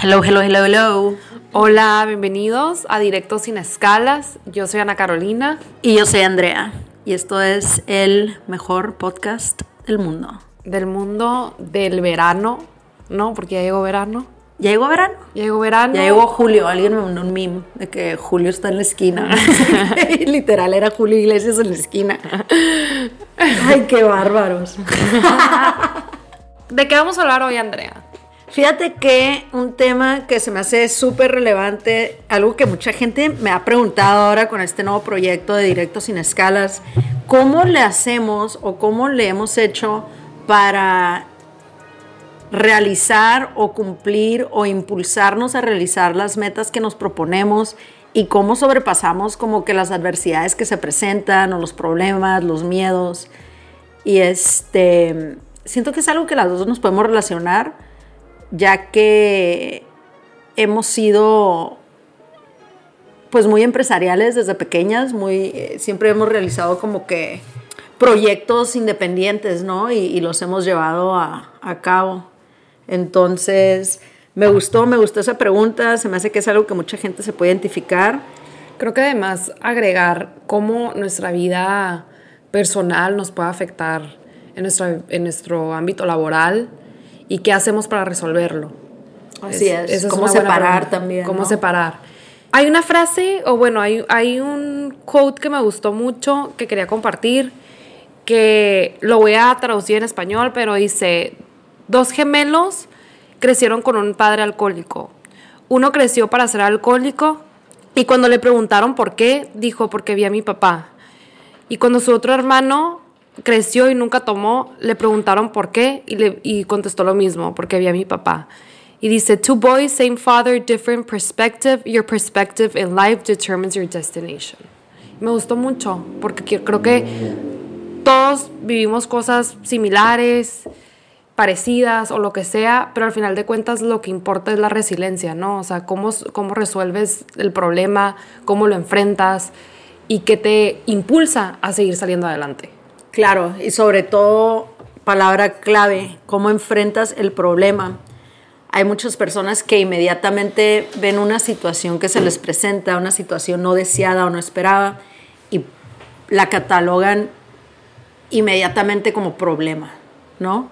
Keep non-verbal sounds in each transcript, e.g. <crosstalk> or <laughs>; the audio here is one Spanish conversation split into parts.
Hello, hello, hello, hello. Hola, bienvenidos a Directo Sin Escalas. Yo soy Ana Carolina. Y yo soy Andrea. Y esto es el mejor podcast del mundo. Del mundo del verano, ¿no? Porque ya llegó verano. ¿Ya llegó verano? Ya llegó verano. Ya llegó Julio. Alguien me mandó un meme de que Julio está en la esquina. <laughs> <laughs> Literal, era Julio Iglesias en la esquina. <laughs> Ay, qué bárbaros. ¿De qué vamos a hablar hoy, Andrea? Fíjate que un tema que se me hace súper relevante, algo que mucha gente me ha preguntado ahora con este nuevo proyecto de Directo Sin Escalas, ¿cómo le hacemos o cómo le hemos hecho para realizar o cumplir o impulsarnos a realizar las metas que nos proponemos y cómo sobrepasamos como que las adversidades que se presentan o los problemas, los miedos? Y este, siento que es algo que las dos nos podemos relacionar ya que hemos sido pues muy empresariales desde pequeñas, muy, eh, siempre hemos realizado como que proyectos independientes, ¿no? Y, los hemos llevado a, cabo. Entonces, me gustó, me gustó esa pregunta, se me hace que es algo que mucha gente se puede identificar. Creo que además agregar cómo nuestra vida personal nos puede afectar en, nuestra, en nuestro ámbito laboral, y qué hacemos para resolverlo. Así es, cómo separar también. Cómo separar. Hay una frase, o bueno, hay, hay un quote que me gustó mucho que quería compartir, que lo voy a traducir en español, pero dice, dos gemelos crecieron con un padre alcohólico. Uno creció para ser alcohólico y cuando le preguntaron por qué, dijo, porque vi a mi papá. Y cuando su otro hermano creció y nunca tomó, le preguntaron por qué y, le, y contestó lo mismo, porque había mi papá. Y dice, two boys, same father, different perspective. Your perspective in life determines your destination. Me gustó mucho, porque creo que todos vivimos cosas similares, parecidas o lo que sea, pero al final de cuentas lo que importa es la resiliencia, ¿no? O sea, cómo, cómo resuelves el problema, cómo lo enfrentas y qué te impulsa a seguir saliendo adelante. Claro, y sobre todo, palabra clave, cómo enfrentas el problema. Hay muchas personas que inmediatamente ven una situación que se les presenta, una situación no deseada o no esperada, y la catalogan inmediatamente como problema, ¿no?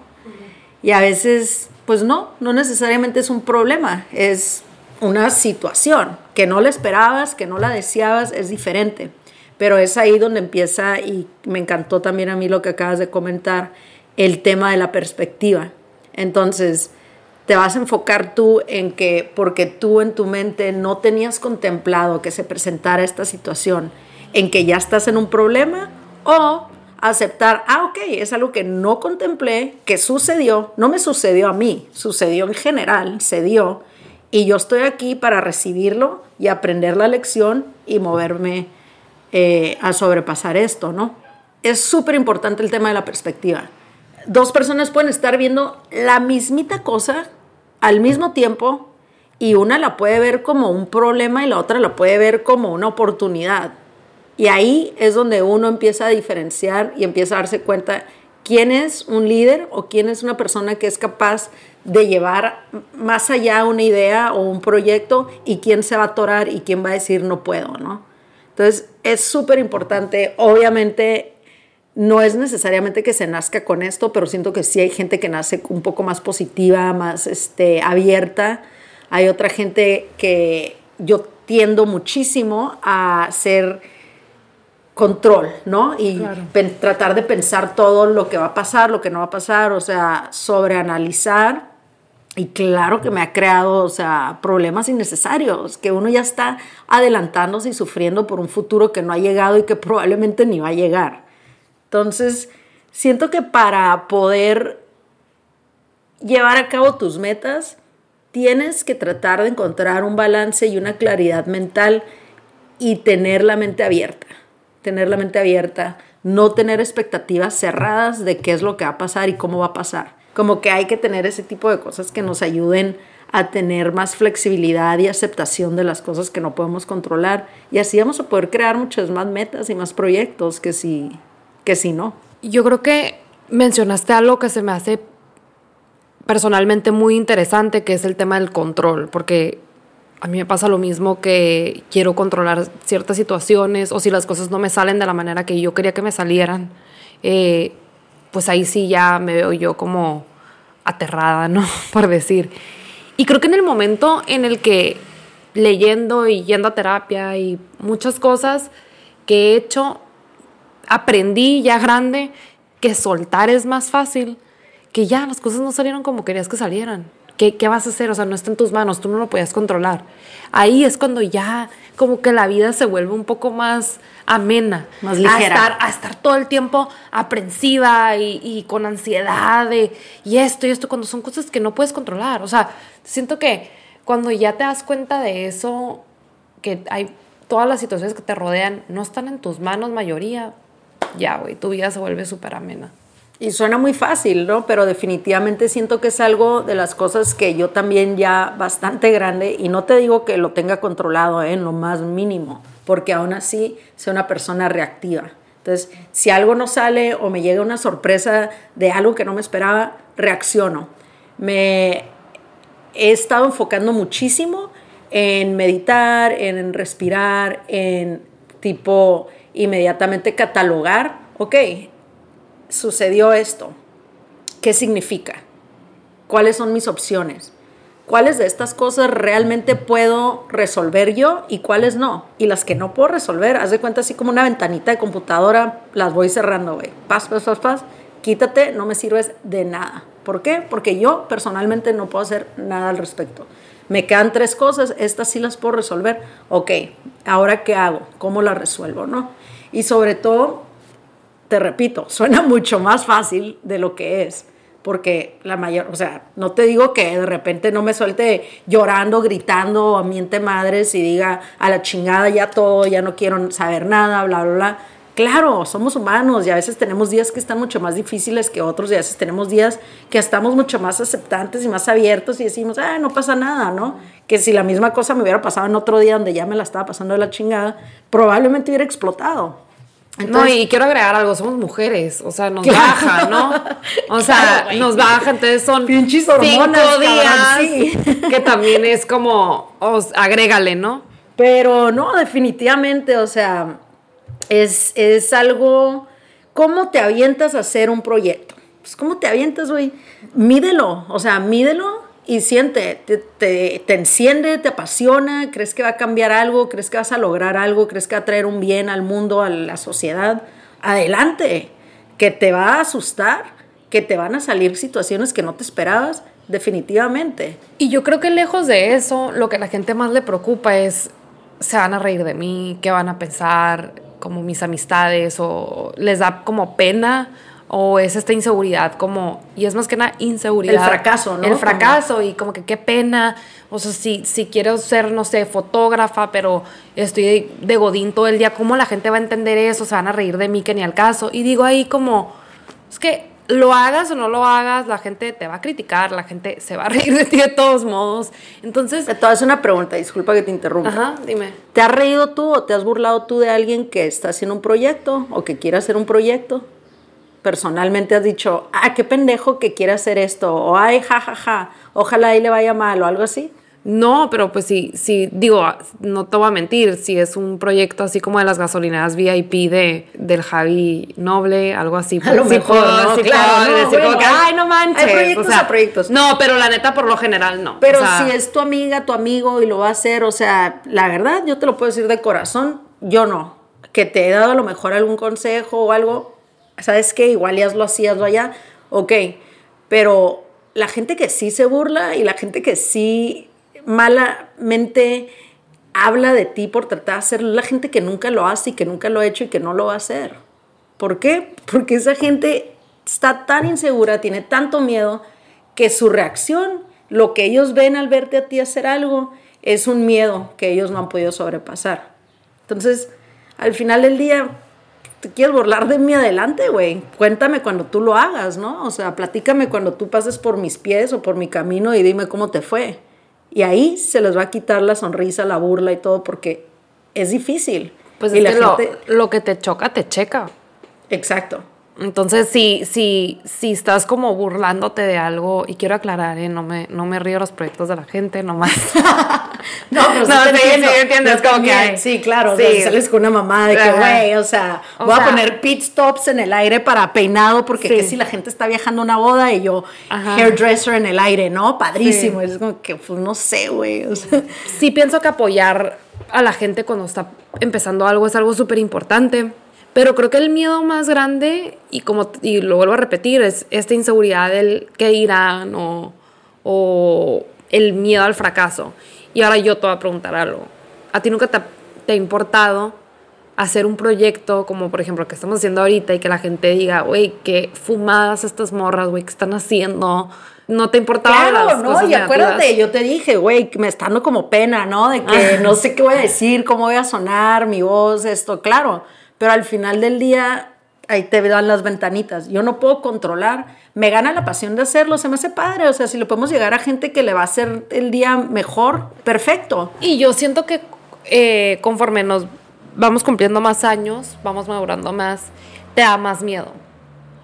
Y a veces, pues no, no necesariamente es un problema, es una situación que no la esperabas, que no la deseabas, es diferente. Pero es ahí donde empieza, y me encantó también a mí lo que acabas de comentar, el tema de la perspectiva. Entonces, te vas a enfocar tú en que porque tú en tu mente no tenías contemplado que se presentara esta situación, en que ya estás en un problema, o aceptar, ah, ok, es algo que no contemplé, que sucedió, no me sucedió a mí, sucedió en general, se dio, y yo estoy aquí para recibirlo y aprender la lección y moverme eh, a sobrepasar esto, ¿no? Es súper importante el tema de la perspectiva. Dos personas pueden estar viendo la mismita cosa al mismo tiempo y una la puede ver como un problema y la otra la puede ver como una oportunidad. Y ahí es donde uno empieza a diferenciar y empieza a darse cuenta quién es un líder o quién es una persona que es capaz de llevar más allá una idea o un proyecto y quién se va a atorar y quién va a decir no puedo, ¿no? Entonces, es súper importante. Obviamente, no es necesariamente que se nazca con esto, pero siento que sí hay gente que nace un poco más positiva, más este, abierta. Hay otra gente que yo tiendo muchísimo a ser control, ¿no? Y tratar de pensar todo lo que va a pasar, lo que no va a pasar, o sea, sobreanalizar y claro que me ha creado, o sea, problemas innecesarios, que uno ya está adelantándose y sufriendo por un futuro que no ha llegado y que probablemente ni va a llegar. Entonces, siento que para poder llevar a cabo tus metas, tienes que tratar de encontrar un balance y una claridad mental y tener la mente abierta, tener la mente abierta, no tener expectativas cerradas de qué es lo que va a pasar y cómo va a pasar como que hay que tener ese tipo de cosas que nos ayuden a tener más flexibilidad y aceptación de las cosas que no podemos controlar. Y así vamos a poder crear muchas más metas y más proyectos que si, que si no. Yo creo que mencionaste algo que se me hace personalmente muy interesante, que es el tema del control, porque a mí me pasa lo mismo que quiero controlar ciertas situaciones o si las cosas no me salen de la manera que yo quería que me salieran, eh, pues ahí sí ya me veo yo como aterrada, ¿no? <laughs> Por decir. Y creo que en el momento en el que leyendo y yendo a terapia y muchas cosas que he hecho, aprendí ya grande que soltar es más fácil, que ya las cosas no salieron como querías que salieran. ¿Qué, ¿Qué, vas a hacer? O sea, no está en tus manos, tú no lo podías controlar. Ahí es cuando ya como que la vida se vuelve un poco más amena. Más ligera. A estar, a estar todo el tiempo aprensiva y, y con ansiedad de, y esto y esto, cuando son cosas que no puedes controlar. O sea, siento que cuando ya te das cuenta de eso, que hay todas las situaciones que te rodean, no están en tus manos mayoría, ya, güey, tu vida se vuelve súper amena. Y suena muy fácil, ¿no? Pero definitivamente siento que es algo de las cosas que yo también ya bastante grande, y no te digo que lo tenga controlado ¿eh? en lo más mínimo, porque aún así soy una persona reactiva. Entonces, si algo no sale o me llega una sorpresa de algo que no me esperaba, reacciono. Me he estado enfocando muchísimo en meditar, en respirar, en tipo inmediatamente catalogar, ok, sucedió esto, ¿qué significa? ¿Cuáles son mis opciones? ¿Cuáles de estas cosas realmente puedo resolver yo y cuáles no? Y las que no puedo resolver, haz de cuenta así como una ventanita de computadora, las voy cerrando, güey. Paz, paz, paz, paz. Quítate, no me sirves de nada. ¿Por qué? Porque yo personalmente no puedo hacer nada al respecto. Me quedan tres cosas, estas sí las puedo resolver. Ok, ahora qué hago? ¿Cómo las resuelvo? ¿No? Y sobre todo, te repito, suena mucho más fácil de lo que es. Porque la mayor, o sea, no te digo que de repente no me suelte llorando, gritando, a miente madres y diga a la chingada ya todo, ya no quiero saber nada, bla, bla, bla. Claro, somos humanos y a veces tenemos días que están mucho más difíciles que otros y a veces tenemos días que estamos mucho más aceptantes y más abiertos y decimos, ah, no pasa nada, ¿no? Que si la misma cosa me hubiera pasado en otro día donde ya me la estaba pasando de la chingada, probablemente hubiera explotado. Entonces, no, y quiero agregar algo, somos mujeres, o sea, nos baja, ¿no? <laughs> O sea, claro, nos baja, entonces son Pinches hormonas, cinco días, cabrón, sí. que también es como, os, agrégale, ¿no? Pero no, definitivamente, o sea, es, es algo, ¿cómo te avientas a hacer un proyecto? Pues, ¿cómo te avientas, güey? Mídelo, o sea, mídelo y siente, te, te, enciende, te apasiona, crees que va a cambiar algo, crees que vas a lograr algo, crees que va a traer un bien al mundo, a la sociedad, adelante, que te va a asustar, que te van a salir situaciones que no te esperabas, definitivamente. Y yo creo que lejos de eso, lo que a la gente más le preocupa es, se van a reír de mí, qué van a pensar, como mis amistades, o les da como pena o es esta inseguridad como, y es más que nada inseguridad. El fracaso, ¿no? El fracaso como... y como que qué pena, o sea, si, si quiero ser, no sé, fotógrafa, pero estoy de, de, godín todo el día, ¿cómo la gente va a entender eso? Se van a reír de mí que ni al caso. Y digo ahí como, es que lo hagas o no lo hagas, la gente te va a criticar, la gente se va a reír de ti de todos modos. Entonces... Te voy una pregunta, disculpa que te interrumpa. Ajá, dime. ¿Te has reído tú o te has burlado tú de alguien que está haciendo un proyecto o que quiere hacer un proyecto? Personalmente has dicho, ah, qué pendejo que quiere hacer esto, o ay, jajaja, ja, ja, ojalá ahí le vaya mal, o algo así? No, pero pues sí, sí, digo, no te voy a mentir, si es un proyecto así como de las gasolineras VIP de, del Javi Noble, algo así. A lo sí, mejor, no, sí, claro, decir bueno, como que, ay, no manches. Hay proyectos o sea, a proyectos. No, pero la neta, por lo general, no. Pero o sea, si es tu amiga, tu amigo y lo va a hacer, o sea, la verdad, yo te lo puedo decir de corazón, yo no. Que te he dado a lo mejor algún consejo o algo, ¿sabes qué? Igual ya lo hacías allá, ok, pero la gente que sí se burla y la gente que sí malamente habla de ti por tratar de hacerlo, la gente que nunca lo hace y que nunca lo ha hecho y que no lo va a hacer. ¿Por qué? Porque esa gente está tan insegura, tiene tanto miedo, que su reacción, lo que ellos ven al verte a ti hacer algo, es un miedo que ellos no han podido sobrepasar. Entonces, al final del día, te quieres burlar de mí adelante, güey. Cuéntame cuando tú lo hagas, ¿no? O sea, platícame cuando tú pases por mis pies o por mi camino y dime cómo te fue. Y ahí se les va a quitar la sonrisa, la burla y todo porque es difícil. Pues y es la que gente... lo, lo, que te choca, te checa. Exacto. Entonces, si, si, si estás como burlándote de algo, y quiero aclarar, ¿eh? no, me, no me río los proyectos de la gente, nomás. <laughs> no, pero sí, No, sí, entiendo. sí, entiendes, como que- Sí, claro. Sí. o sea, sales con una mamá de que, güey, o sea, O voy sea- a poner pit stops en el aire para peinado porque Sí. que si la gente está viajando a una boda y yo Ajá. hairdresser en el aire, ¿no? Padrísimo. Sí. Es como que, pues, no sé, güey. O sea, sí pienso que apoyar a la gente cuando está empezando algo es algo súper importante. Pero creo que el miedo más grande, y como y lo vuelvo a repetir, es esta inseguridad del qué dirán o, o el miedo al fracaso. Y ahora yo te voy a preguntar algo. ¿A ti nunca te, te ha importado hacer un proyecto como por ejemplo el que estamos haciendo ahorita y que la gente diga, güey, qué fumadas estas morras, güey, qué están haciendo? ¿No te importaba las Claro, ¿no? cosas Y acuérdate, negativas? yo te dije, güey, que me está dando como pena, ¿no? De que no sé qué voy a decir, cómo voy a sonar, mi voz, esto, claro. Pero al final del día, ahí te dan las ventanitas. Yo no puedo controlar. Me gana la pasión de hacerlo, se me hace padre. O sea, si le podemos llegar a gente que le va a hacer el día mejor, perfecto. Y yo siento que eh, conforme nos vamos cumpliendo más años, vamos madurando más, te da más miedo.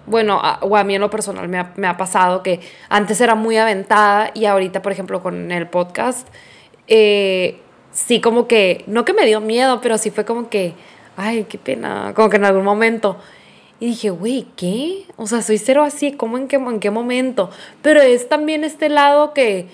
Bueno, a- o a mí en lo personal me ha, me ha pasado que antes era muy aventada y ahorita, por ejemplo, con el podcast, eh, sí como que, no que me dio miedo, pero sí fue como que, ay, qué pena, como que en algún momento. Y dije, güey, ¿qué? O sea, soy cero así, ¿cómo en qué, en qué momento? Pero es también este lado que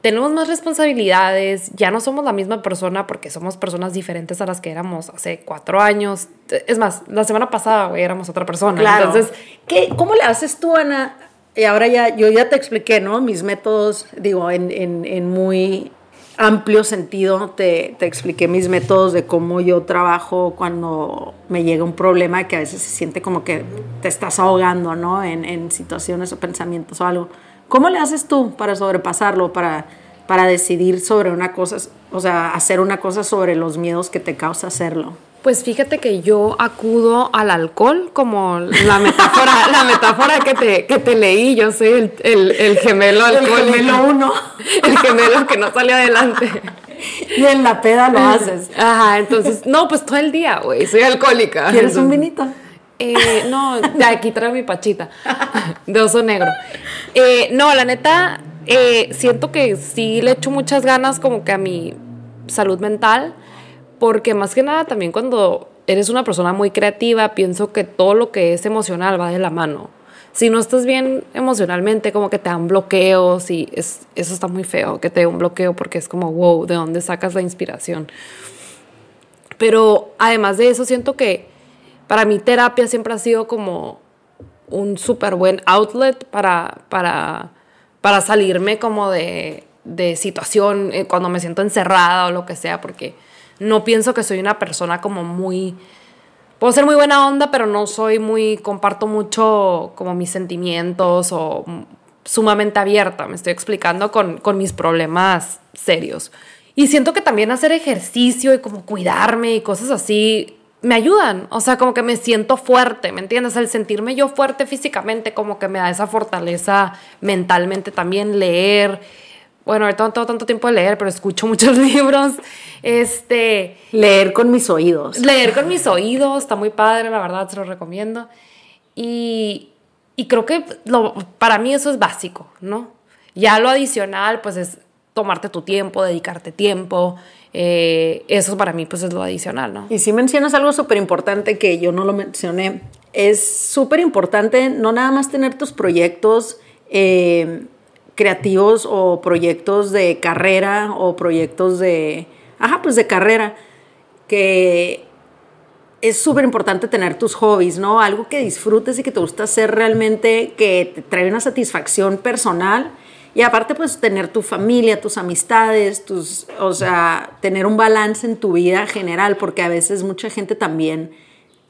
tenemos más responsabilidades, ya no somos la misma persona porque somos personas diferentes a las que éramos hace cuatro años. Es más, la semana pasada, güey, éramos otra persona. Claro. Entonces, ¿Qué, ¿cómo le haces tú, Ana? Y ahora ya, yo ya te expliqué, ¿no? Mis métodos, digo, en, en, en muy amplio sentido, te, te expliqué mis métodos de cómo yo trabajo cuando me llega un problema que a veces se siente como que te estás ahogando, ¿no? En, situaciones o pensamientos o algo. ¿Cómo le haces tú para sobrepasarlo, para, para decidir sobre una cosa, o sea, hacer una cosa sobre los miedos que te causa hacerlo? Pues fíjate que yo acudo al alcohol como la metáfora, <laughs> la metáfora que te, que te leí. Yo soy el, el, el gemelo El alcohólico. gemelo uno. <laughs> El gemelo que no salió adelante. Y en la peda lo haces. Ajá, entonces, no, pues todo el día, güey, soy alcohólica. ¿Quieres un vinito? Eh, no, de aquí traigo mi pachita <laughs> de oso negro. Eh, no, la neta, eh, siento que sí le echo muchas ganas como que a mi salud mental, porque más que nada también cuando eres una persona muy creativa, pienso que todo lo que es emocional va de la mano. Si no estás bien emocionalmente, como que te dan bloqueos y es, eso está muy feo, que te dé un bloqueo porque es como, wow, ¿de dónde sacas la inspiración? Pero además de eso, siento que para mí terapia siempre ha sido como un súper buen outlet para, para, para salirme como de, de situación eh, cuando me siento encerrada o lo que sea, porque no pienso que soy una persona como muy... Puedo ser muy buena onda, pero no soy muy, comparto mucho como mis sentimientos o sumamente abierta, me estoy explicando con, con mis problemas serios. Y siento que también hacer ejercicio y como cuidarme y cosas así me ayudan. O sea, como que me siento fuerte, ¿me entiendes? El sentirme yo fuerte físicamente como que me da esa fortaleza mentalmente también. Leer. Bueno, ahorita no tengo tanto tiempo de leer, pero escucho <laughs> muchos libros. Este, Leer con mis oídos. leer con mis oídos, está muy padre, la verdad, se lo recomiendo. Y, y creo que lo, para mí eso es básico, ¿no? Ya lo adicional, pues es tomarte tu tiempo, dedicarte tiempo. eh, eso para mí, pues es lo adicional, ¿no? Y si mencionas algo súper importante que yo no lo mencioné, es súper importante no nada más tener tus proyectos eh, creativos o proyectos de carrera o proyectos de, ajá, pues de carrera, que es súper importante tener tus hobbies, ¿no? Algo que disfrutes y que te gusta hacer realmente, que te trae una satisfacción personal. Y aparte, pues tener tu familia, tus amistades, tus, o sea, tener un balance en tu vida general, porque a veces mucha gente también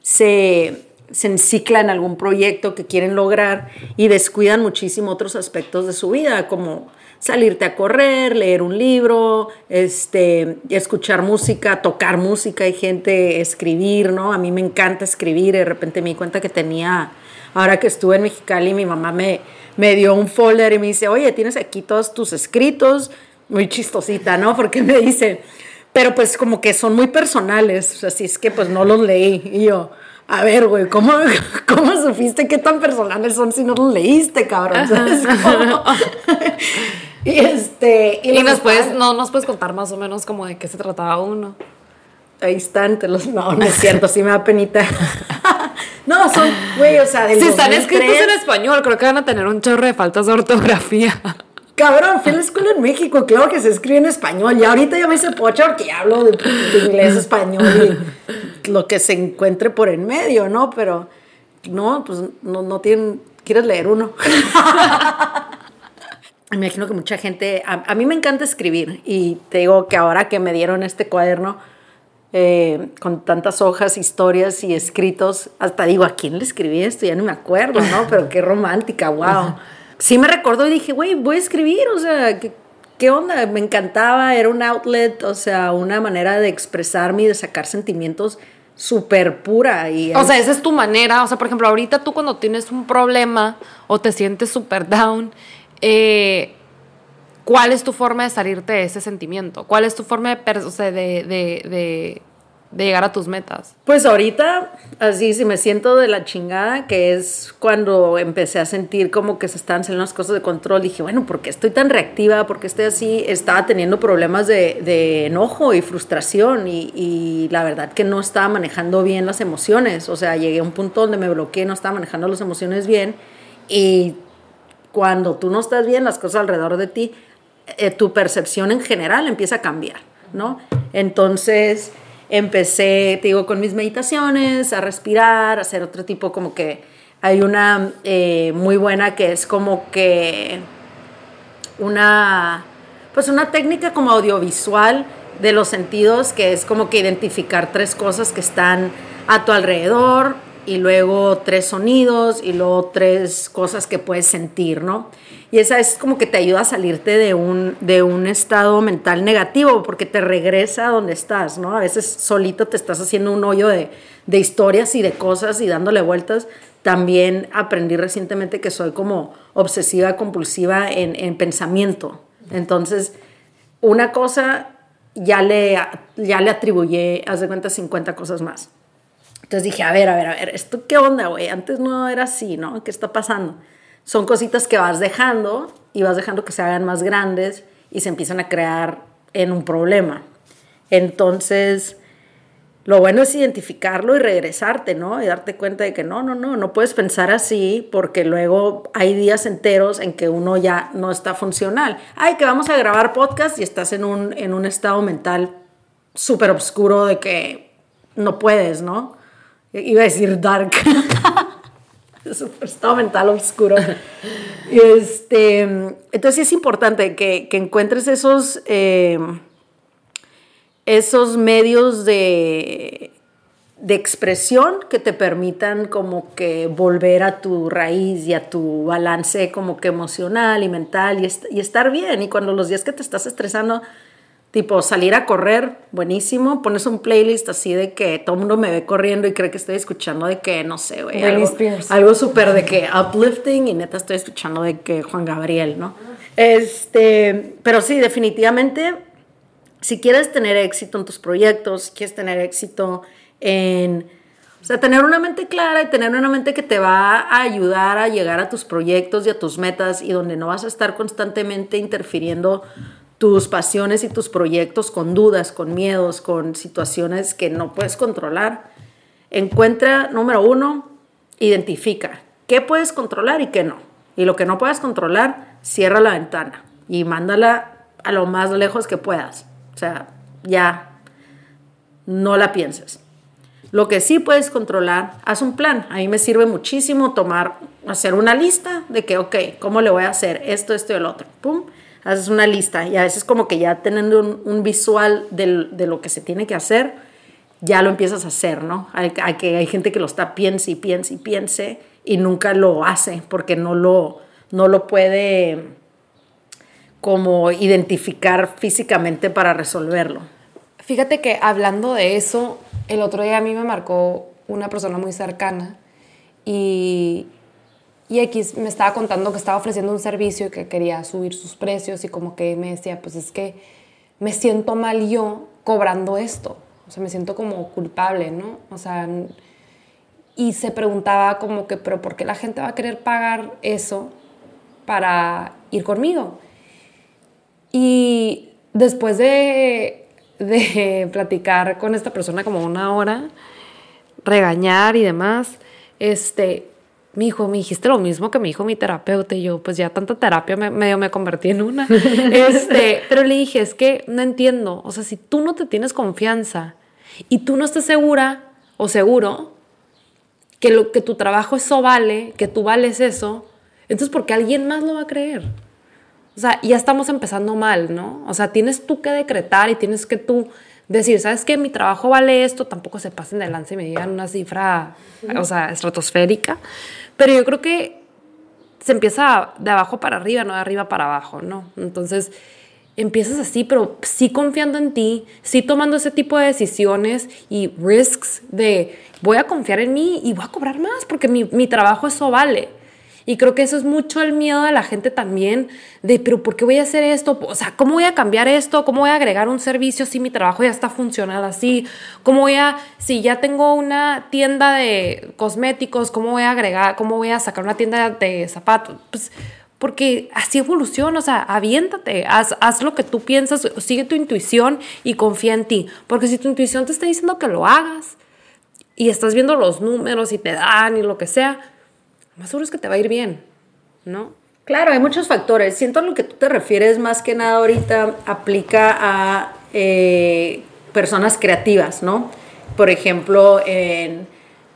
se, se encicla en algún proyecto que quieren lograr y descuidan muchísimo otros aspectos de su vida, como salirte a correr, leer un libro, este, escuchar música, tocar música, hay gente, escribir, ¿no? A mí me encanta escribir, de repente me di cuenta que tenía, ahora que estuve en Mexicali, mi mamá me, me dio un folder y me dice, oye, tienes aquí todos tus escritos, muy chistosita, ¿no? Porque me dice, pero pues como que son muy personales, así es que pues no los leí. Y yo, a ver, güey, ¿cómo, <laughs> ¿cómo supiste qué tan personales son si no los leíste, cabrón? ¿Sabes cómo? <laughs> y este... Y, nos puedes, no nos puedes contar más o menos como de qué se trataba uno. Ahí están, te los... No, no es cierto, sí me da penita. <laughs> no, son, güey, o sea, del Si están escritos en español, creo que van a tener un chorro de faltas de ortografía. Cabrón, fui a la escuela en México, claro que se escribe en español. Y ahorita ya me hice pocho porque hablo de, inglés, español y lo que se encuentre por en medio, ¿no? Pero no, pues no, no tienen. ¿Quieres leer uno? <laughs> me imagino que mucha gente. A, mí me encanta escribir y te digo que ahora que me dieron este cuaderno. Eh, con tantas hojas, historias y escritos, hasta digo, ¿a quién le escribí esto? Ya no me acuerdo, ¿no? Pero qué romántica, wow <laughs> sí me recordó y dije, güey, voy a escribir, o sea, ¿qué, onda? Me encantaba, era un outlet, o sea, una manera de expresarme y de sacar sentimientos súper pura. Y o sea, esa es tu manera, o sea, por ejemplo, ahorita tú cuando tienes un problema o te sientes súper down, eh, ¿cuál es tu forma de salirte de ese sentimiento? ¿Cuál es tu forma de, o sea, de, de de llegar a tus metas? Pues ahorita, así, si me siento de la chingada, que es cuando empecé a sentir como que se estaban saliendo las cosas de control, dije, bueno, ¿por qué estoy tan reactiva? ¿Por qué estoy así? Estaba teniendo problemas de, de enojo y frustración y, y, la verdad que no estaba manejando bien las emociones. O sea, llegué a un punto donde me bloqueé, no estaba manejando las emociones bien y cuando tú no estás bien, las cosas alrededor de ti, eh, tu percepción en general empieza a cambiar, ¿no? Entonces empecé, te digo, con mis meditaciones, a respirar, a hacer otro tipo como que hay una eh, muy buena que es como que una, pues una técnica como audiovisual de los sentidos que es como que identificar tres cosas que están a tu alrededor y luego tres sonidos y luego tres cosas que puedes sentir, ¿no? Y esa es como que te ayuda a salirte de un, de un estado mental negativo, porque te regresa a donde estás, ¿no? A veces solito te estás haciendo un hoyo de, de historias y de cosas y dándole vueltas. También aprendí recientemente que soy como obsesiva compulsiva en, en pensamiento. Entonces, una cosa ya le, ya le atribuye, haz de cuenta, 50 cosas más. Entonces dije, a ver, a ver, a ver, ¿esto qué onda, güey? Antes no era así, ¿no? ¿Qué está pasando? son cositas que vas dejando y vas dejando que se hagan más grandes y se empiezan a crear en un problema. Entonces, lo bueno es identificarlo y regresarte, ¿no? Y darte cuenta de que no, no, no, no puedes pensar así porque luego hay días enteros en que uno ya no está funcional. Ay, que vamos a grabar podcast y estás en un, en un estado mental súper oscuro de que no puedes, ¿no? Iba a decir dark. <laughs> estado mental oscuro. este, entonces es importante que, que encuentres esos, eh, esos medios de, de expresión que te permitan como que volver a tu raíz y a tu balance como que emocional y mental y estar bien. Y cuando los días que te estás estresando Tipo, salir a correr, buenísimo. Pones un playlist así de que todo el mundo me ve corriendo y cree que estoy escuchando de que, no sé, güey. Algo, algo súper de que uplifting y neta estoy escuchando de que Juan Gabriel, ¿no? Este, pero sí, definitivamente, si quieres tener éxito en tus proyectos, si quieres tener éxito en. O sea, tener una mente clara y tener una mente que te va a ayudar a llegar a tus proyectos y a tus metas y donde no vas a estar constantemente interfiriendo tus pasiones y tus proyectos con dudas, con miedos, con situaciones que no puedes controlar. Encuentra, número uno, identifica qué puedes controlar y qué no. Y lo que no puedes controlar, cierra la ventana y mándala a lo más lejos que puedas. O sea, ya no la pienses. Lo que sí puedes controlar, haz un plan. A mí me sirve muchísimo tomar, hacer una lista de que, ok, ¿cómo le voy a hacer esto, esto y el otro? Pum haces una lista y a veces como que ya teniendo un, visual de lo que se tiene que hacer, ya lo empiezas a hacer, ¿no? Hay, que, hay gente que lo está piense y piense y piense y nunca lo hace porque no lo, no lo puede como identificar físicamente para resolverlo. Fíjate que hablando de eso, el otro día a mí me marcó una persona muy cercana y y X me estaba contando que estaba ofreciendo un servicio y que quería subir sus precios y como que me decía, pues es que me siento mal yo cobrando esto. O sea, me siento como culpable, ¿no? O sea, y se preguntaba como que, pero ¿por qué la gente va a querer pagar eso para ir conmigo? Y después de, de <laughs> platicar con esta persona como una hora, regañar y demás, este, mi hijo, me dijiste lo mismo que me dijo mi terapeuta y yo, pues ya tanta terapia me, medio me convertí en una. <laughs> este, pero le dije, es que no entiendo, o sea, si tú no te tienes confianza y tú no estás segura o seguro que, lo, que tu trabajo eso vale, que tú vales eso, entonces ¿por qué alguien más lo va a creer? O sea, ya estamos empezando mal, ¿no? O sea, tienes tú que decretar y tienes que tú decir, ¿sabes qué? Mi trabajo vale esto, tampoco se pasen de lance y me digan una cifra, o sea, estratosférica, pero yo creo que se empieza de abajo para arriba, no de arriba para abajo, ¿no? Entonces, empiezas así, pero sí confiando en ti, sí tomando ese tipo de decisiones y risks de voy a confiar en mí y voy a cobrar más porque mi, mi trabajo eso vale. Y creo que eso es mucho el miedo de la gente también, de, pero ¿por qué voy a hacer esto? O sea, ¿cómo voy a cambiar esto? ¿Cómo voy a agregar un servicio si mi trabajo ya está funcionando así? ¿Cómo voy a, si ya tengo una tienda de cosméticos, ¿cómo voy a agregar, cómo voy a sacar una tienda de zapatos? Pues, porque así evoluciona, o sea, aviéntate, haz, haz, lo que tú piensas, sigue tu intuición y confía en ti. Porque si tu intuición te está diciendo que lo hagas y estás viendo los números y te dan y lo que sea, más seguro es que te va a ir bien, ¿no? Claro, hay muchos factores. Siento a lo que tú te refieres más que nada ahorita aplica a eh, personas creativas, ¿no? Por ejemplo, en,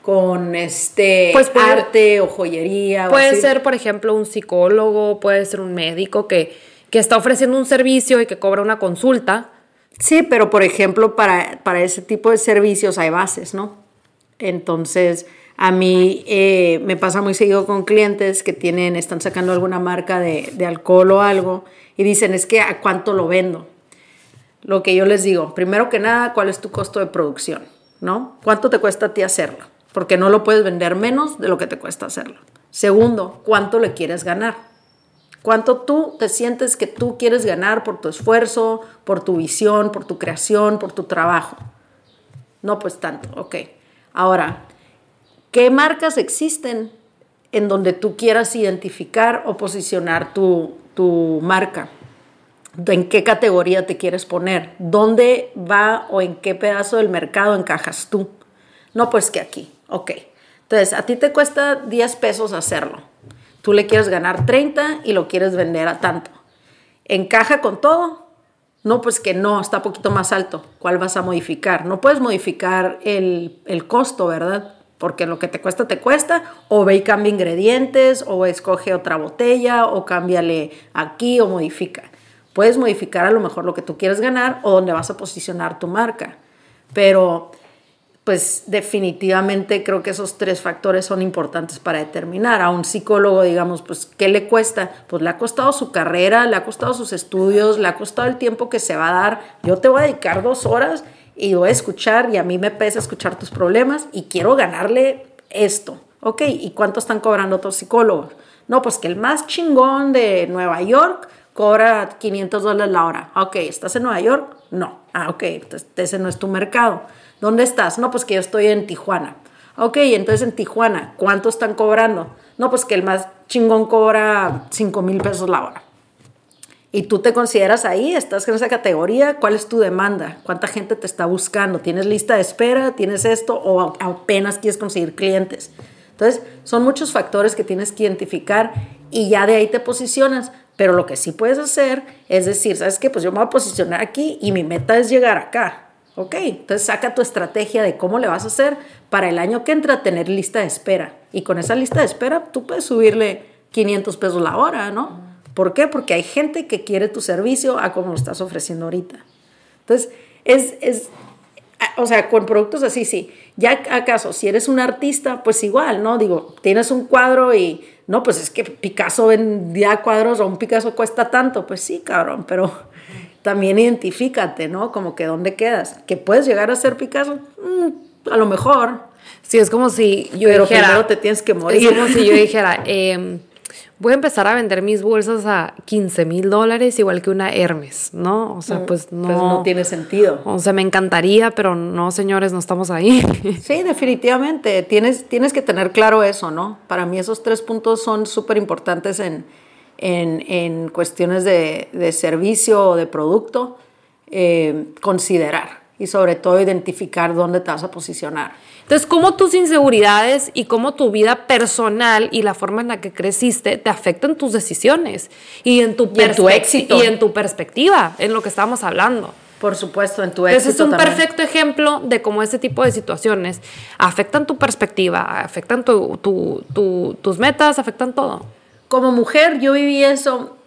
con este pues arte o joyería. Puede ser, por ejemplo, un psicólogo, puede ser un médico que, que está ofreciendo un servicio y que cobra una consulta. Sí, pero por ejemplo, para, para ese tipo de servicios hay bases, ¿no? Entonces, a mí eh, me pasa muy seguido con clientes que tienen, están sacando alguna marca de, alcohol o algo y dicen, es que a cuánto lo vendo. Lo que yo les digo, primero que nada, ¿cuál es tu costo de producción? ¿No? ¿Cuánto te cuesta a ti hacerlo? Porque no lo puedes vender menos de lo que te cuesta hacerlo. Segundo, ¿cuánto le quieres ganar? ¿Cuánto tú te sientes que tú quieres ganar por tu esfuerzo, por tu visión, por tu creación, por tu trabajo? No, pues tanto, ok. Ahora, ¿Qué marcas existen en donde tú quieras identificar o posicionar tu, marca? ¿En qué categoría te quieres poner? ¿Dónde va o en qué pedazo del mercado encajas tú? No, pues que aquí, ok. Entonces, a ti te cuesta 10 pesos hacerlo. Tú le quieres ganar 30 y lo quieres vender a tanto. ¿Encaja con todo? No, pues que no, está poquito más alto. ¿Cuál vas a modificar? No puedes modificar el, el costo, ¿verdad? Porque lo que te cuesta te cuesta, o ve y cambia ingredientes, o escoge otra botella, o cámbiale aquí, o modifica. Puedes modificar a lo mejor lo que tú quieres ganar o donde vas a posicionar tu marca, pero pues definitivamente creo que esos tres factores son importantes para determinar. A un psicólogo, digamos, pues, ¿qué le cuesta? Pues le ha costado su carrera, le ha costado sus estudios, le ha costado el tiempo que se va a dar. Yo te voy a dedicar dos horas y voy a escuchar y a mí me pesa escuchar tus problemas y quiero ganarle esto. Ok, ¿y cuánto están cobrando otros psicólogos? No, pues que el más chingón de Nueva York cobra 500 dólares la hora. Ok, ¿estás en Nueva York? No. Ah, ok, entonces ese no es tu mercado. ¿Dónde estás? No, pues que yo estoy en Tijuana. Ok, entonces en Tijuana, ¿cuánto están cobrando? No, pues que el más chingón cobra 5 mil pesos la hora y tú te consideras ahí, estás en esa categoría, ¿cuál es tu demanda? ¿Cuánta gente te está buscando? ¿Tienes lista de espera? ¿Tienes esto? ¿O apenas quieres conseguir clientes? Entonces, son muchos factores que tienes que identificar y ya de ahí te posicionas. Pero lo que sí puedes hacer es decir, ¿sabes qué? Pues yo me voy a posicionar aquí y mi meta es llegar acá. Ok, entonces saca tu estrategia de cómo le vas a hacer para el año que entra tener lista de espera. Y con esa lista de espera tú puedes subirle 500 pesos la hora, ¿no? ¿Por qué? Porque hay gente que quiere tu servicio a como lo estás ofreciendo ahorita. Entonces, es, es, o sea, con productos así, sí. Ya acaso, si eres un artista, pues igual, ¿no? Digo, tienes un cuadro y, no, pues es que Picasso vendía cuadros o un Picasso cuesta tanto, pues sí, cabrón, pero <laughs> también identifícate, ¿no? Como que dónde quedas. ¿Que puedes llegar a ser Picasso? Mm, a lo mejor. Sí, es como si yo pero dijera... primero te tienes que morir. Es como si yo <laughs> dijera... Eh, voy a empezar a vender mis bolsas a 15 mil dólares, igual que una Hermes, ¿no? O sea, pues no. Pues no tiene sentido. O sea, me encantaría, pero no, señores, no estamos ahí. <laughs> Sí, definitivamente. Tienes, tienes que tener claro eso, ¿no? Para mí esos tres puntos son súper importantes en, en, en, cuestiones de, de, servicio o de producto. Eh, considerar y sobre todo identificar dónde te vas a posicionar. Entonces, cómo tus inseguridades y cómo tu vida personal y la forma en la que creciste te afectan tus decisiones y en tu, y en tu éxito y en tu perspectiva, en lo que estábamos hablando. Por supuesto, en tu éxito. Entonces es un también. perfecto ejemplo de cómo ese tipo de situaciones afectan tu perspectiva, afectan tu, tu, tu, tus metas, afectan todo. Como mujer, yo viví eso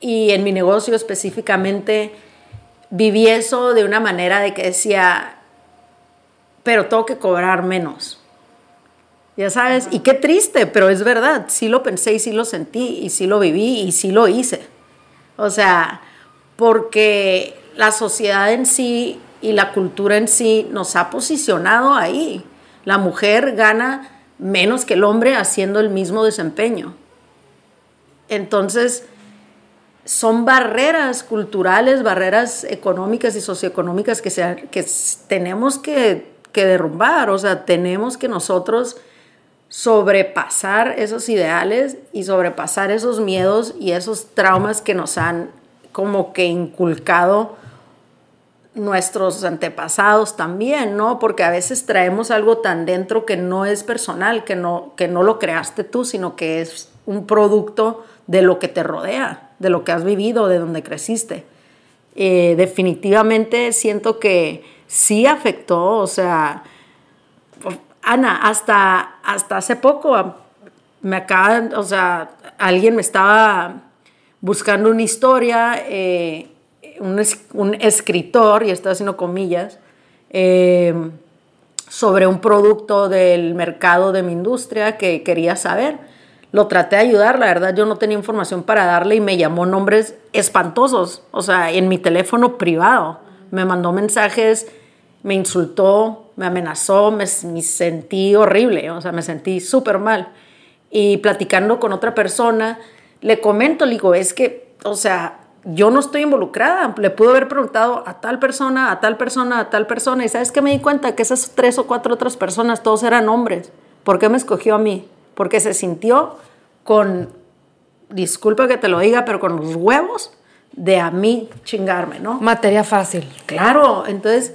y en mi negocio específicamente viví eso de una manera de que decía, pero tengo que cobrar menos. Ya sabes, y qué triste, pero es verdad, sí lo pensé y sí lo sentí y sí lo viví y sí lo hice. O sea, porque la sociedad en sí y la cultura en sí nos ha posicionado ahí. La mujer gana menos que el hombre haciendo el mismo desempeño. Entonces, son barreras culturales, barreras económicas y socioeconómicas que, se, que tenemos que, que, derrumbar. O sea, tenemos que nosotros sobrepasar esos ideales y sobrepasar esos miedos y esos traumas que nos han como que inculcado nuestros antepasados también, ¿no? Porque a veces traemos algo tan dentro que no es personal, que no, que no lo creaste tú, sino que es un producto de lo que te rodea, de lo que has vivido, de donde creciste. Eh, definitivamente siento que sí afectó, o sea, Ana, hasta, hasta hace poco me acaban, o sea, alguien me estaba buscando una historia, eh, un, un, escritor, y estoy haciendo comillas, eh, sobre un producto del mercado de mi industria que quería saber. Lo traté de ayudar, la verdad yo no tenía información para darle y me llamó nombres espantosos, o sea, en mi teléfono privado. Me mandó mensajes, me insultó, me amenazó, me, sentí horrible, o sea, me sentí súper mal. Y platicando con otra persona, le comento, le digo, es que, o sea, yo no estoy involucrada. Le pudo haber preguntado a tal persona, a tal persona, a tal persona. Y sabes que me di cuenta que esas tres o cuatro otras personas, todos eran hombres. ¿Por qué me escogió a mí? Porque se sintió con, disculpa que te lo diga, pero con los huevos de a mí chingarme, ¿no? Materia fácil. Claro, entonces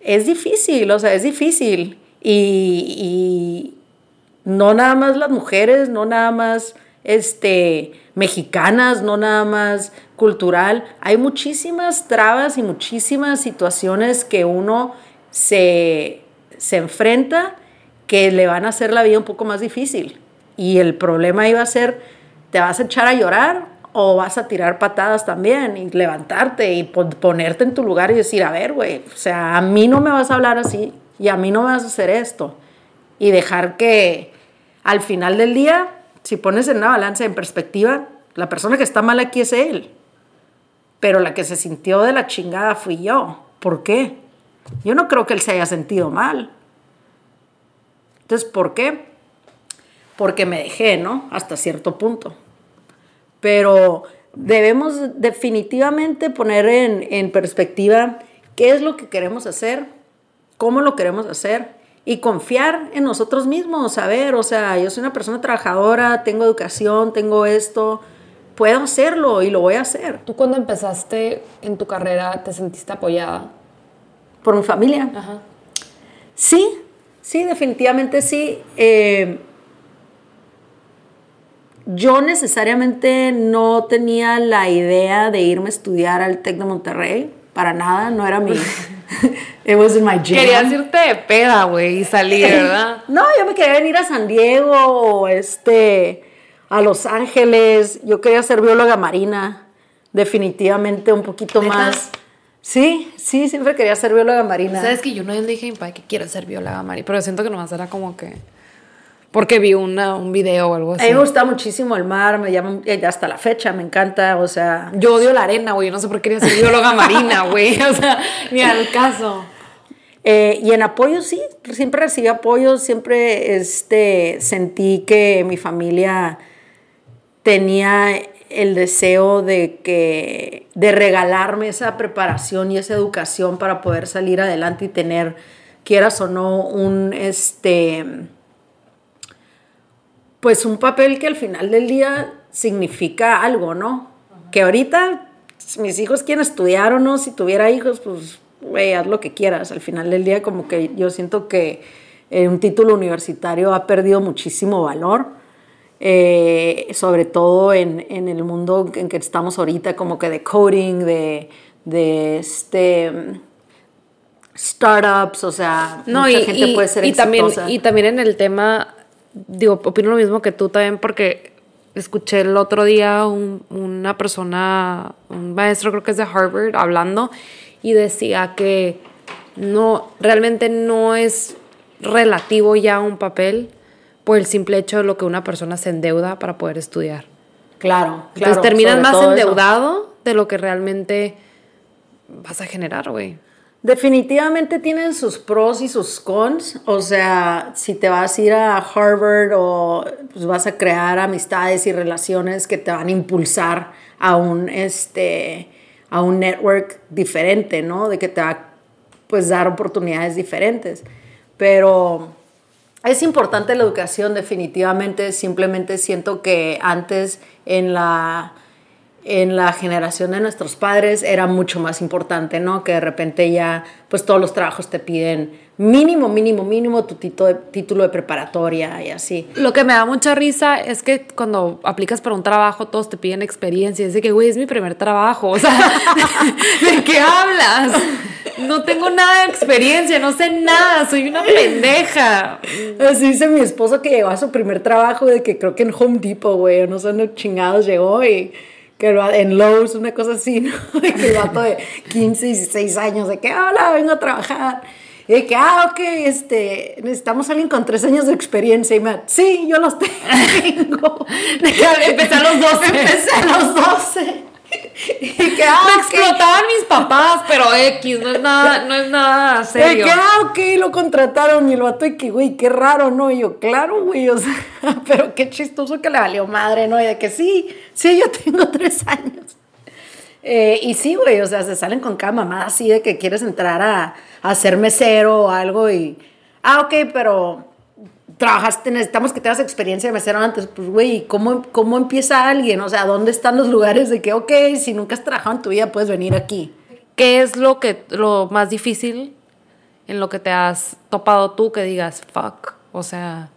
es difícil, o sea, es difícil. Y, y no nada más las mujeres, no nada más este, mexicanas, no nada más cultural. Hay muchísimas trabas y muchísimas situaciones que uno se, se enfrenta que le van a hacer la vida un poco más difícil. Y el problema iba a ser, ¿te vas a echar a llorar o vas a tirar patadas también y levantarte y ponerte en tu lugar y decir, a ver, güey, o sea, a mí no me vas a hablar así y a mí no me vas a hacer esto? Y dejar que al final del día, si pones en una balanza en perspectiva, la persona que está mal aquí es él. Pero la que se sintió de la chingada fui yo. ¿Por qué? Yo no creo que él se haya sentido mal. Entonces, ¿por qué? Porque me dejé, ¿no? Hasta cierto punto. Pero debemos definitivamente poner en, en, perspectiva qué es lo que queremos hacer, cómo lo queremos hacer y confiar en nosotros mismos, saber, o sea, yo soy una persona trabajadora, tengo educación, tengo esto, puedo hacerlo y lo voy a hacer. ¿Tú cuando empezaste en tu carrera te sentiste apoyada? Por mi familia. Ajá. Sí, sí, definitivamente sí. Eh, yo necesariamente no tenía la idea de irme a estudiar al TEC de Monterrey, para nada, no era mi... <laughs> <laughs> It wasn't my jam. Querías irte de peda, güey, y salir, <laughs> ¿verdad? no, yo me quería venir a San Diego o este, a Los Ángeles. Yo quería ser bióloga marina, definitivamente un poquito más. Sí, sí, siempre quería ser bióloga marina. ¿Sabes que yo no le dije a mi padre que quiero ser bióloga marina? Pero siento que nomás era como que... Porque vi una, un video o algo A así. mí me gusta muchísimo el mar, me llama eh, hasta la fecha, me encanta, o sea, Yo odio la arena, güey. Yo no sé por qué quería ser bióloga marina, güey. <laughs> O sea, ni al caso. Eh, y en apoyo sí, siempre recibí apoyo, siempre este, sentí que mi familia tenía el deseo de que de regalarme esa preparación y esa educación para poder salir adelante y tener quieras o no un este pues un papel que al final del día significa algo, ¿no? Que ahorita mis hijos quieren estudiar o no, si tuviera hijos, pues güey, haz lo que quieras. Al final del día como que yo siento que eh, un título universitario ha perdido muchísimo valor eh, sobre todo en, en, el mundo en que estamos ahorita, como que de coding, de, de este startups, o sea, no, mucha gente puede ser y También, y también en el tema, digo, opino lo mismo que tú también, porque escuché el otro día una persona, un maestro creo que es de Harvard, hablando y decía que no, realmente no es relativo ya un papel, por el simple hecho de lo que una persona se endeuda para poder estudiar. Claro, claro. Entonces terminas más endeudado de lo que realmente vas a generar, güey. Definitivamente tienen sus pros y sus cons. O sea, si te vas a ir a Harvard o pues vas a crear amistades y relaciones que te van a impulsar a un, este, a un network diferente, ¿no? De que te va a pues, dar oportunidades diferentes. Pero es importante la educación, definitivamente. Simplemente siento que antes en la, en la generación de nuestros padres era mucho más importante, ¿no? Que de repente ya, pues todos los trabajos te piden mínimo, mínimo, mínimo tu título de, preparatoria y así. Lo que me da mucha risa es que cuando aplicas para un trabajo todos te piden experiencia. Es de que, güey, es mi primer trabajo. O sea, <laughs> ¿de qué hablas? No tengo nada de experiencia, no sé nada, soy una pendeja. Así dice mi esposo que llegó a su primer trabajo de que creo que en Home Depot, güey, no sé dónde chingados llegó y que en Lowe's, una cosa así, ¿no? <laughs> De que el vato de 15, 16 años, de que, hola, vengo a trabajar. Y de que, ah, ok, este, necesitamos a alguien con tres años de experiencia. Y me, sí, yo los <laughs> tengo. <laughs> Empecé a los 12. Empecé a los 12. <laughs> Y que, ah, me explotaban mis papás, pero X, no es nada, no es nada serio. Y que, ah, ok, lo contrataron y el vato y que, güey, qué raro, ¿no? Y yo, claro, güey, o sea, <laughs> pero qué chistoso que le valió madre, ¿no? Y de que sí, sí, yo tengo <laughs> tres años. Eh, y sí, güey, o sea, se salen con cada mamada así de que quieres entrar a, a ser mesero o algo y, ah, ok, pero trabajaste, necesitamos que tengas experiencia de mesero antes. Pues, güey, ¿cómo, ¿cómo empieza alguien? O sea, ¿dónde están los lugares de que, ok, si nunca has trabajado en tu vida, puedes venir aquí? ¿Qué es lo, que, lo más difícil en lo que te has topado tú que digas, fuck? O sea,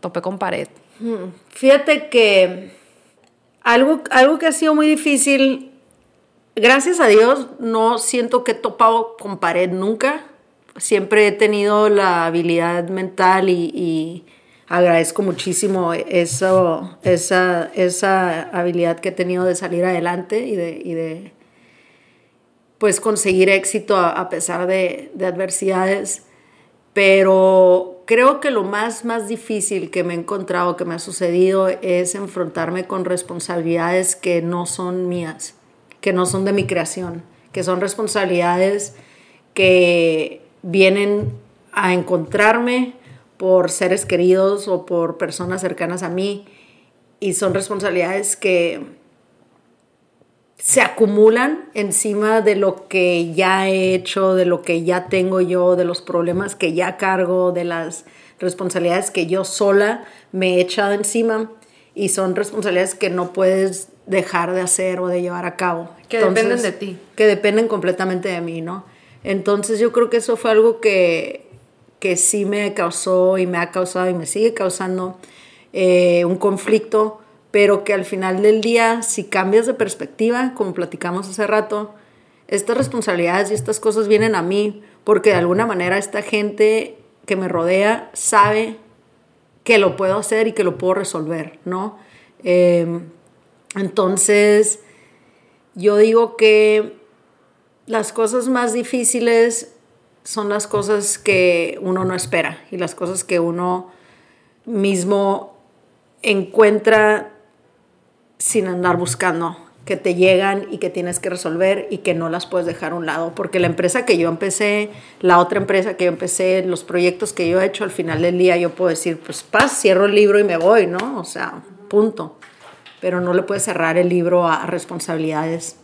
topé con pared. Hmm, fíjate que algo, algo que ha sido muy difícil, gracias a Dios, no siento que he topado con pared nunca siempre he tenido la habilidad mental y, agradezco muchísimo eso, esa, esa habilidad que he tenido de salir adelante y de, de pues conseguir éxito a, pesar de, adversidades. Pero creo que lo más, más difícil que me he encontrado, que me ha sucedido, es enfrentarme con responsabilidades que no son mías, que no son de mi creación, que son responsabilidades que vienen a encontrarme por seres queridos o por personas cercanas a mí y son responsabilidades que se acumulan encima de lo que ya he hecho, de lo que ya tengo yo, de los problemas que ya cargo, de las responsabilidades que yo sola me he echado encima y son responsabilidades que no puedes dejar de hacer o de llevar a cabo. Que dependen de ti. Que dependen completamente de mí, ¿no? Entonces yo creo que eso fue algo que, que sí me causó y me ha causado y me sigue causando eh, un conflicto, pero que al final del día, si cambias de perspectiva, como platicamos hace rato, estas responsabilidades y estas cosas vienen a mí porque de alguna manera esta gente que me rodea sabe que lo puedo hacer y que lo puedo resolver, ¿no? Em, entonces, yo digo que las cosas más difíciles son las cosas que uno no espera y las cosas que uno mismo encuentra sin andar buscando, que te llegan y que tienes que resolver y que no las puedes dejar a un lado. Porque la empresa que yo empecé, la otra empresa que yo empecé, los proyectos que yo he hecho, al final del día yo puedo decir, pues paz, cierro el libro y me voy, ¿no? O sea, punto. pero no le puedes cerrar el libro a responsabilidades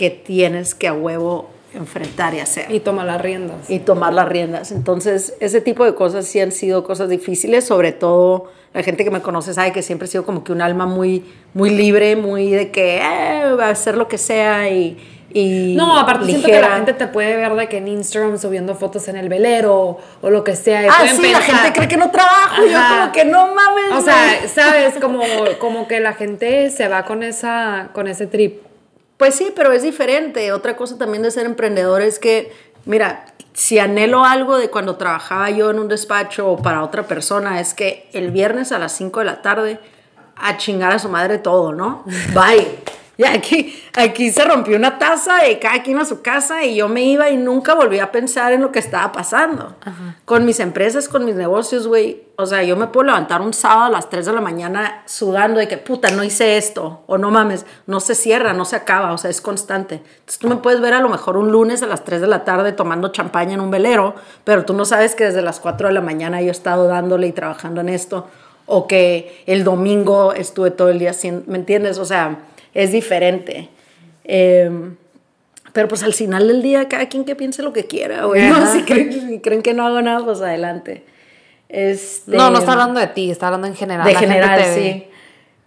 que tienes que a huevo enfrentar y hacer. Y tomar las riendas. Y tomar las riendas. Entonces, ese tipo de cosas sí han sido cosas difíciles, sobre todo la gente que me conoce sabe que siempre he sido como que un alma muy, muy libre, muy de que eh, va a hacer lo que sea y... y no, aparte siento que la gente te puede ver de que en Instagram subiendo fotos en el velero o lo que sea. ah, sí, la gente cree que no trabajo, yo como que no mames. O sea, sabes, como, como que la gente se va con, esa, con ese trip. Pues sí, pero es diferente. Otra cosa también de ser emprendedor es que, mira, si anhelo algo de cuando trabajaba yo en un despacho o para otra persona, es que el viernes a las 5 de la tarde a chingar a su madre todo, ¿no? Bye. Y <laughs> aquí, aquí se rompió una taza y cada quien a su casa y yo me iba y nunca volví a pensar en lo que estaba pasando. Con mis empresas, con mis negocios, güey. O sea, yo me puedo levantar un sábado a las 3 de la mañana sudando de que, puta, no hice esto. O no mames, no se cierra, no se acaba. O sea, es constante. Entonces tú me puedes ver a lo mejor un lunes a las 3 de la tarde tomando champaña en un velero, pero tú no sabes que desde las 4 de la mañana yo he estado dándole y trabajando en esto. O que el domingo estuve todo el día haciendo, ¿me entiendes? O sea es diferente. Em, pero pues al final del día, cada quien que piense lo que quiera, güey. Si, creen, que no hago nada, pues adelante. Este, no, no está hablando de ti, está hablando en general. De general, sí.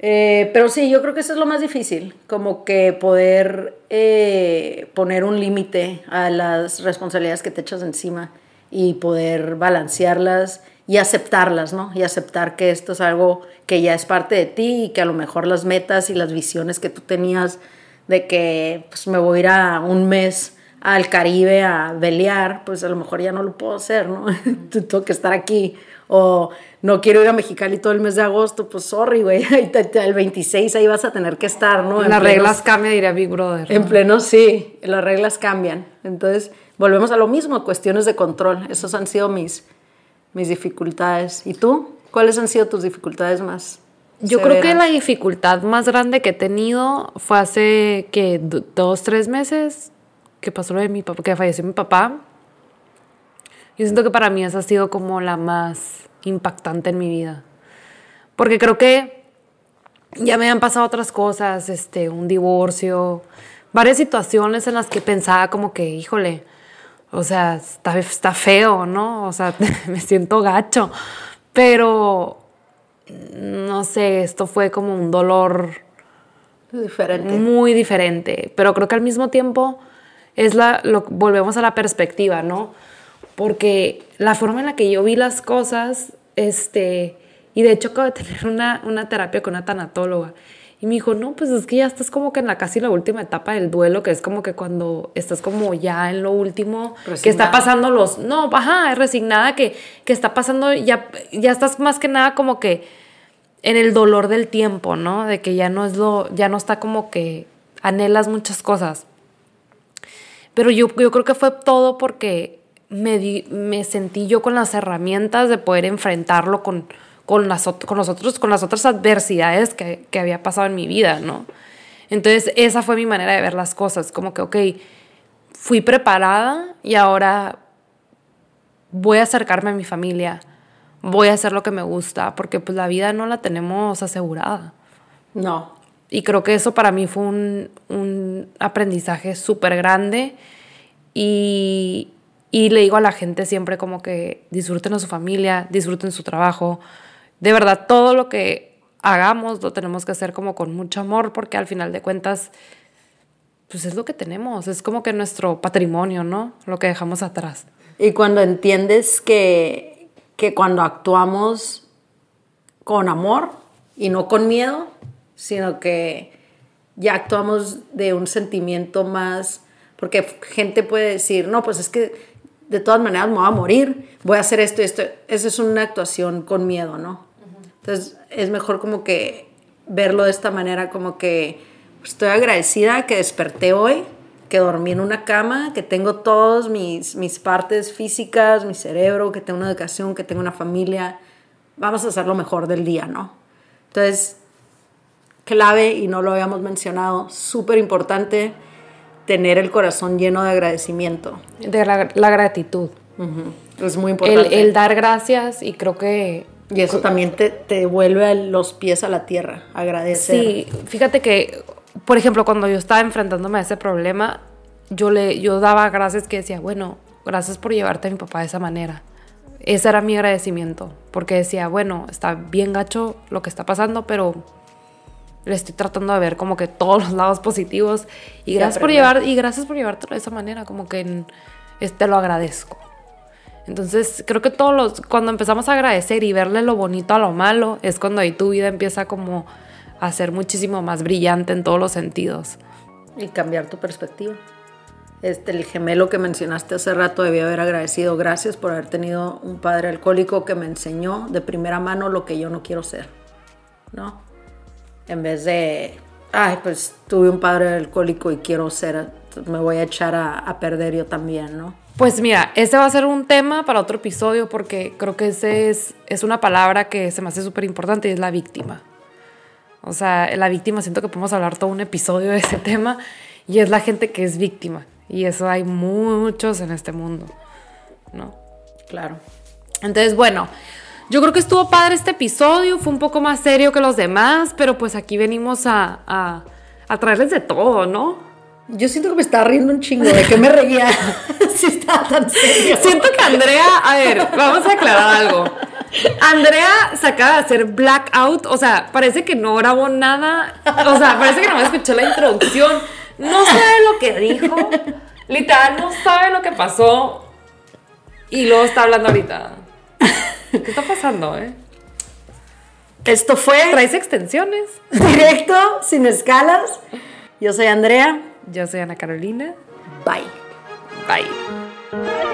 Eh, pero sí, yo creo que eso es lo más difícil, como que poder eh, poner un límite a las responsabilidades que te echas encima y poder balancearlas y aceptarlas, ¿no? Y aceptar que esto es algo que ya es parte de ti y que a lo mejor las metas y las visiones que tú tenías de que pues me voy a ir a un mes al Caribe a velear, pues a lo mejor ya no lo puedo hacer, ¿no? <laughs> Tengo que estar aquí. O no quiero ir a Mexicali todo el mes de agosto, pues sorry, güey. <laughs> El 26 ahí vas a tener que estar, ¿no? Las reglas cambian, diría Big Brother. En pleno, sí, las reglas cambian. Entonces, volvemos a lo mismo, cuestiones de control. Esas han sido mis, mis dificultades. ¿Y tú? ¿Cuáles han sido tus dificultades más? Yo creo que la dificultad más grande que he tenido fue hace que dos, tres meses que pasó lo de mi papá, que falleció mi papá. Yo siento que para mí esa ha sido como la más impactante en mi vida. Porque creo que ya me han pasado otras cosas, este, un divorcio, varias situaciones en las que pensaba como que, híjole, o sea, está, está feo, ¿no? O sea, <laughs> me siento gacho. Pero, no sé, esto fue como un dolor diferente. Muy diferente. Pero creo que al mismo tiempo es la, lo, volvemos a la perspectiva, ¿no? Porque la forma en la que yo vi las cosas, este, y de hecho acabo de <laughs> tener una, una terapia con una tanatóloga. Y me dijo, no, pues es que ya estás como que en la casi la última etapa del duelo, que es como que cuando estás como ya en lo último, que está pasando los, no, ajá, resignada, que, que está pasando, ya, ya estás más que nada como que en el dolor del tiempo, ¿no? De que ya no es lo, ya no está como que anhelas muchas cosas. Pero yo, yo creo que fue todo porque me, me sentí yo con las herramientas de poder enfrentarlo con, con las, con nosotros, con las otras adversidades que, que había pasado en mi vida, ¿no? Entonces esa fue mi manera de ver las cosas, como que, ok, fui preparada y ahora voy a acercarme a mi familia, voy a hacer lo que me gusta, porque pues la vida no la tenemos asegurada. No. Y creo que eso para mí fue un, un aprendizaje súper grande y, y le digo a la gente siempre como que disfruten a su familia, disfruten su trabajo, de verdad todo lo que hagamos lo tenemos que hacer como con mucho amor porque al final de cuentas pues es lo que tenemos, es como que nuestro patrimonio, ¿no? Lo que dejamos atrás. Y cuando entiendes que, que cuando actuamos con amor y no con miedo, sino que ya actuamos de un sentimiento más, porque gente puede decir, no, pues es que de todas maneras me voy a morir, voy a hacer esto y esto. Esa es una actuación con miedo, ¿no? Entonces es mejor como que verlo de esta manera, como que estoy agradecida que desperté hoy, que dormí en una cama, que tengo todas mis, mis partes físicas, mi cerebro, que tengo una educación, que tengo una familia. Vamos a hacer lo mejor del día, ¿no? Entonces, clave, y no lo habíamos mencionado, súper importante tener el corazón lleno de agradecimiento. De la, gratitud. Es muy importante. El, el, dar gracias y creo que Y eso también te, te vuelve los pies a la tierra, agradecer. Sí, fíjate que, por ejemplo, cuando yo estaba enfrentándome a ese problema, yo le yo daba gracias que decía, bueno, gracias por llevarte a mi papá de esa manera. Ese era mi agradecimiento, porque decía, bueno, está bien gacho lo que está pasando, pero le estoy tratando de ver como que todos los lados positivos y gracias por llevar y gracias por llevártelo de esa manera, como que te lo agradezco. Entonces, creo que todos los cuando empezamos a agradecer y verle lo bonito a lo malo, es cuando ahí tu vida empieza como a ser muchísimo más brillante en todos los sentidos. Y cambiar tu perspectiva. Este, el gemelo que mencionaste hace rato debía haber agradecido. Gracias por haber tenido un padre alcohólico que me enseñó de primera mano lo que yo no quiero ser. ¿No? En vez de, ay, pues tuve un padre alcohólico y quiero ser, me voy a echar a, a perder yo también, ¿no? Pues mira, ese va a ser un tema para otro episodio porque creo que ese es, es una palabra que se me hace súper importante y es la víctima. O sea, la víctima, siento que podemos hablar todo un episodio de ese <laughs> tema y es la gente que es víctima. Y eso hay muchos en este mundo, ¿no? Claro. Entonces, bueno, yo creo que estuvo padre este episodio, fue un poco más serio que los demás, pero pues aquí venimos a, a, a traerles de todo, ¿no? Yo siento que me estaba riendo un chingo. ¿De qué me reía? <laughs> si estaba tan serio. Siento que Andrea, a ver, vamos a aclarar algo. Andrea se acaba de hacer blackout, o sea, parece que no grabó nada, o sea, parece que no me escuchó la introducción, no sabe lo que dijo, literal, no sabe lo que pasó y luego está hablando ahorita. ¿Qué está pasando, eh? Esto fue ¿Traes extensiones? directo, sin escalas. Yo soy Andrea. Yo soy Ana Carolina. Bye. Bye.